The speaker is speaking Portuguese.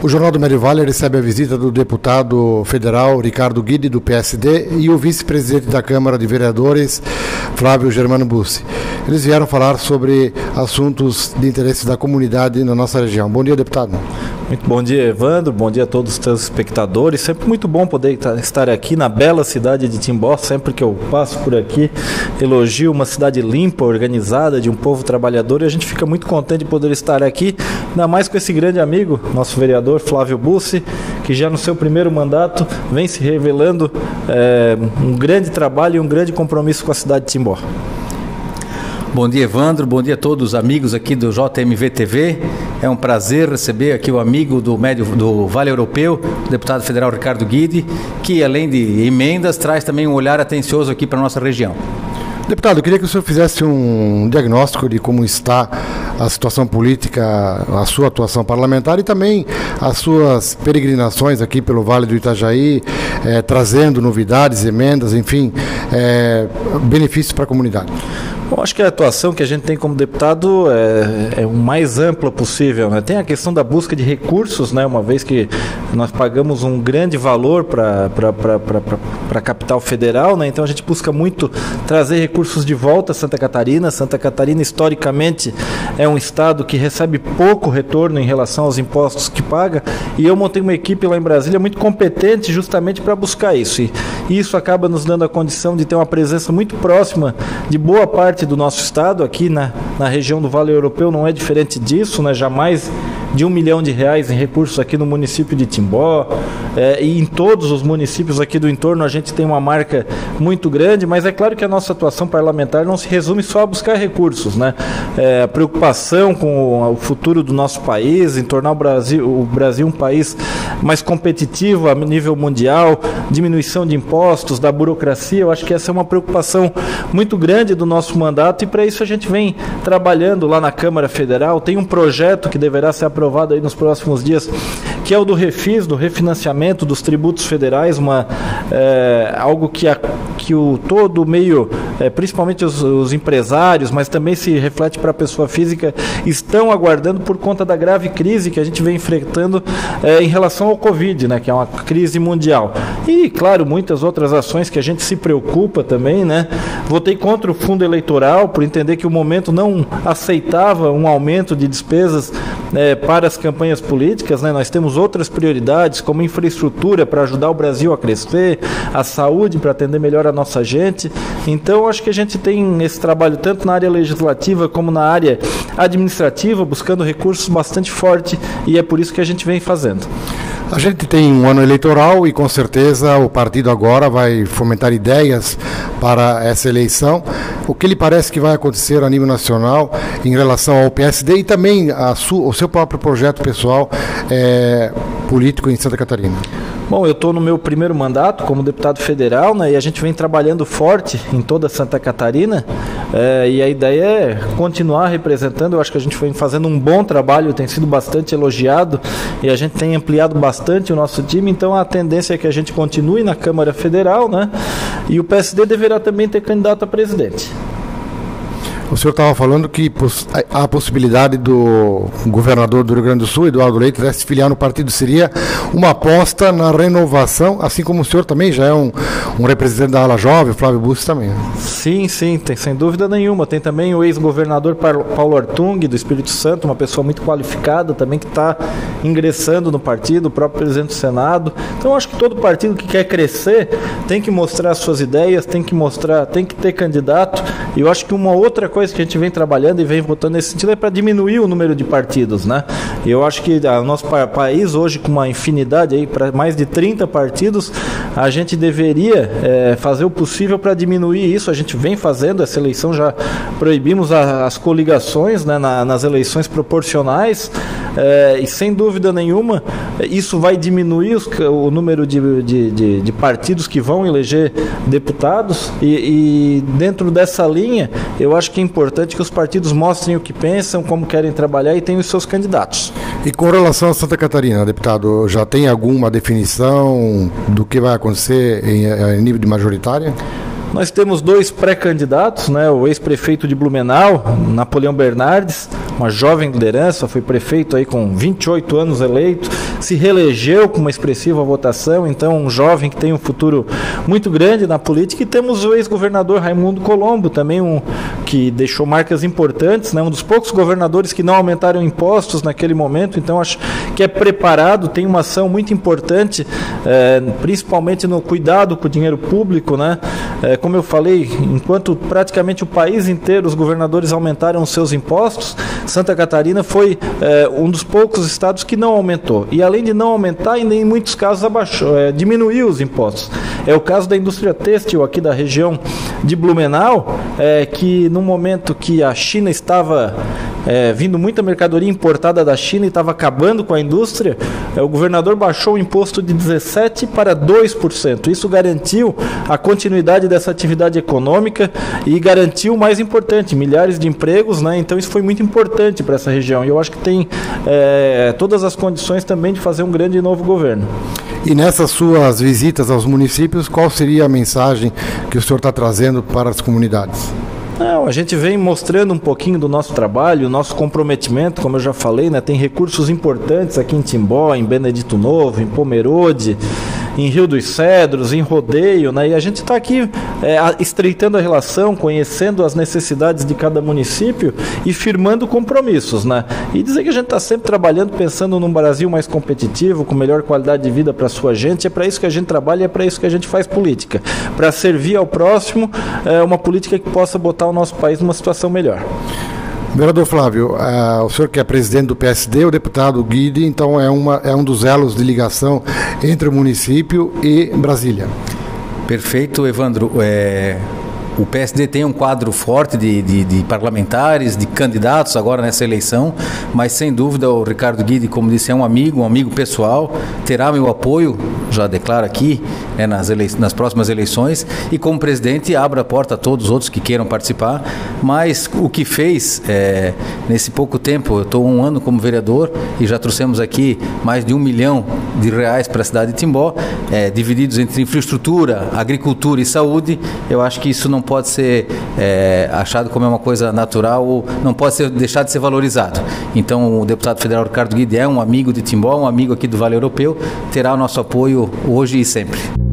O Jornal do Médio Vale recebe a visita do deputado federal Ricardo Guide, do PSD, e o vice-presidente da Câmara de Vereadores, Flávio Germano Bussi. Eles vieram falar sobre assuntos de interesse da comunidade na nossa região. Bom dia, deputado. Muito bom dia, Evandro. Bom dia a todos os telespectadores. Sempre muito bom poder estar aqui na bela cidade de Timbó. Sempre que eu passo por aqui, elogio uma cidade limpa, organizada, de um povo trabalhador. E a gente fica muito contente de poder estar aqui, ainda mais com esse grande amigo, nosso vereador Flávio Bussi, que já no seu primeiro mandato vem se revelando é, um grande trabalho e um grande compromisso com a cidade de Timbó. Bom dia, Evandro. Bom dia a todos os amigos aqui do JMV TV. É um prazer receber aqui o amigo do médio do Vale Europeu, o deputado federal Ricardo Guide, que além de emendas traz também um olhar atencioso aqui para a nossa região. Deputado, eu queria que o senhor fizesse um diagnóstico de como está a situação política, a sua atuação parlamentar e também as suas peregrinações aqui pelo Vale do Itajaí, eh, trazendo novidades, emendas, enfim, eh, benefícios para a comunidade. Bom, acho que a atuação que a gente tem como deputado é, é o mais ampla possível. Né? Tem a questão da busca de recursos, né? uma vez que nós pagamos um grande valor para a capital federal, né? então a gente busca muito trazer recursos de volta a Santa Catarina. Santa Catarina, historicamente, é um estado que recebe pouco retorno em relação aos impostos que paga, e eu montei uma equipe lá em Brasília muito competente justamente para buscar isso. E isso acaba nos dando a condição de ter uma presença muito próxima de boa parte do nosso estado, aqui na, na região do Vale Europeu, não é diferente disso, né? jamais de um milhão de reais em recursos aqui no município de Timbó é, e em todos os municípios aqui do entorno a gente tem uma marca muito grande, mas é claro que a nossa atuação parlamentar não se resume só a buscar recursos, né? É, a preocupação com o futuro do nosso país, em tornar o Brasil, o Brasil um país mais competitivo a nível mundial, diminuição de impostos, da burocracia, eu acho que essa é uma preocupação muito grande do nosso mandato e para isso a gente vem trabalhando lá na Câmara Federal, tem um projeto que deverá ser aprovado aí nos próximos dias, que é o do refis, do refinanciamento dos tributos federais, uma, é, algo que, a, que o todo meio, é, principalmente os, os, empresários, mas também se reflete para a pessoa física, estão aguardando por conta da grave crise que a gente vem enfrentando é, em relação ao Covid, né, que é uma crise mundial. E, claro, muitas outras ações que a gente se preocupa também, né? Votei contra o fundo eleitoral por entender que o momento não aceitava um aumento de despesas é, para as campanhas políticas, né? Nós temos outras prioridades, como infraestrutura para ajudar o Brasil a crescer, a saúde para atender melhor a nossa gente. Então, acho que a gente tem esse trabalho tanto na área legislativa como na área administrativa, buscando recursos bastante forte e é por isso que a gente vem fazendo. A gente tem um ano eleitoral e com certeza o partido agora vai fomentar ideias para essa eleição. O que lhe parece que vai acontecer a nível nacional em relação ao PSD e também a o seu próprio projeto pessoal é, político em Santa Catarina? Bom, eu estou no meu primeiro mandato como deputado federal, né? E a gente vem trabalhando forte em toda Santa Catarina. É, e a ideia é continuar representando. Eu acho que a gente vem fazendo um bom trabalho, tem sido bastante elogiado e a gente tem ampliado bastante o nosso time. Então a tendência é que a gente continue na Câmara Federal, né? E o PSD deverá também ter candidato a presidente. O senhor estava falando que a possibilidade do governador do Rio Grande do Sul, Eduardo Leite, se filiar no partido seria uma aposta na renovação, assim como o senhor também já é um, um representante da ala jovem, Flávio Bussi também. Sim, sim, tem, sem dúvida nenhuma. Tem também o ex-governador Paulo Artung, do Espírito Santo, uma pessoa muito qualificada também que está ingressando no partido, o próprio presidente do Senado. Então, acho que todo partido que quer crescer tem que mostrar suas ideias, tem que mostrar, tem que ter candidato. E eu acho que uma outra coisa coisa que a gente vem trabalhando e vem votando nesse sentido é para diminuir o número de partidos, né? Eu acho que o nosso país hoje com uma infinidade aí para mais de 30 partidos, a gente deveria é, fazer o possível para diminuir isso. A gente vem fazendo essa eleição já proibimos a, as coligações, né, na, nas eleições proporcionais é, e sem dúvida nenhuma isso vai diminuir os, o número de, de, de, de, partidos que vão eleger deputados e, e dentro dessa linha eu acho que é importante que os partidos mostrem o que pensam, como querem trabalhar e tenham os seus candidatos. E com relação a Santa Catarina, deputado, já tem alguma definição do que vai acontecer em, em nível de majoritária? Nós temos dois pré-candidatos, né? o ex-prefeito de Blumenau, Napoleão Bernardes, uma jovem liderança, foi prefeito aí com 28 anos eleito, se reelegeu com uma expressiva votação, então um jovem que tem um futuro muito grande na política. E temos o ex-governador Raimundo Colombo, também um que deixou marcas importantes, né? um dos poucos governadores que não aumentaram impostos naquele momento, então acho que é preparado, tem uma ação muito importante, é, principalmente no cuidado com o dinheiro público. Né? É, como eu falei, enquanto praticamente o país inteiro os governadores aumentaram os seus impostos, Santa Catarina foi é, um dos poucos estados que não aumentou. E além de não aumentar, ainda em muitos casos abaixou, é, diminuiu os impostos. É o caso da indústria têxtil aqui da região de Blumenau, é, que no momento que a China estava é, vindo muita mercadoria importada da China e estava acabando com a indústria, é, o governador baixou o imposto de 17% para 2%. Isso garantiu a continuidade dessa atividade econômica e garantiu o mais importante, milhares de empregos, né? então isso foi muito importante para essa região. E eu acho que tem é, todas as condições também de fazer um grande novo governo. E nessas suas visitas aos municípios, qual seria a mensagem que o senhor está trazendo para as comunidades? Não, a gente vem mostrando um pouquinho do nosso trabalho, nosso comprometimento, como eu já falei, né? Tem recursos importantes aqui em Timbó, em Benedito Novo, em Pomerode, em Rio dos Cedros, em Rodeio, né? E a gente está aqui é, estreitando a relação, conhecendo as necessidades de cada município e firmando compromissos, né? E dizer que a gente está sempre trabalhando, pensando num Brasil mais competitivo, com melhor qualidade de vida para sua gente. É para isso que a gente trabalha, é para isso que a gente faz política, para servir ao próximo, é uma política que possa botar o nosso país numa situação melhor. Vereador Flávio, uh, o senhor que é presidente do PSD, o deputado Guide, então é, uma, é um dos elos de ligação entre o município e Brasília. Perfeito, Evandro. É, o PSD tem um quadro forte de, de, de, parlamentares, de candidatos agora nessa eleição, mas sem dúvida o Ricardo Guidi, como disse, é um amigo, um amigo pessoal, terá meu apoio, já declaro aqui, né, nas, nas próximas eleições, e como presidente abra a porta a todos os outros que queiram participar, mas o que fez é, nesse pouco tempo, eu estou um ano como vereador e já trouxemos aqui mais de um milhão de reais para a cidade de Timbó, é, divididos entre infraestrutura, agricultura e saúde, eu acho que isso não pode ser é, achado como uma coisa natural ou não pode ser deixado de ser valorizado. Então, o deputado federal Ricardo Guide é um amigo de Timbó, um amigo aqui do Vale Europeu, terá o nosso apoio hoje e sempre.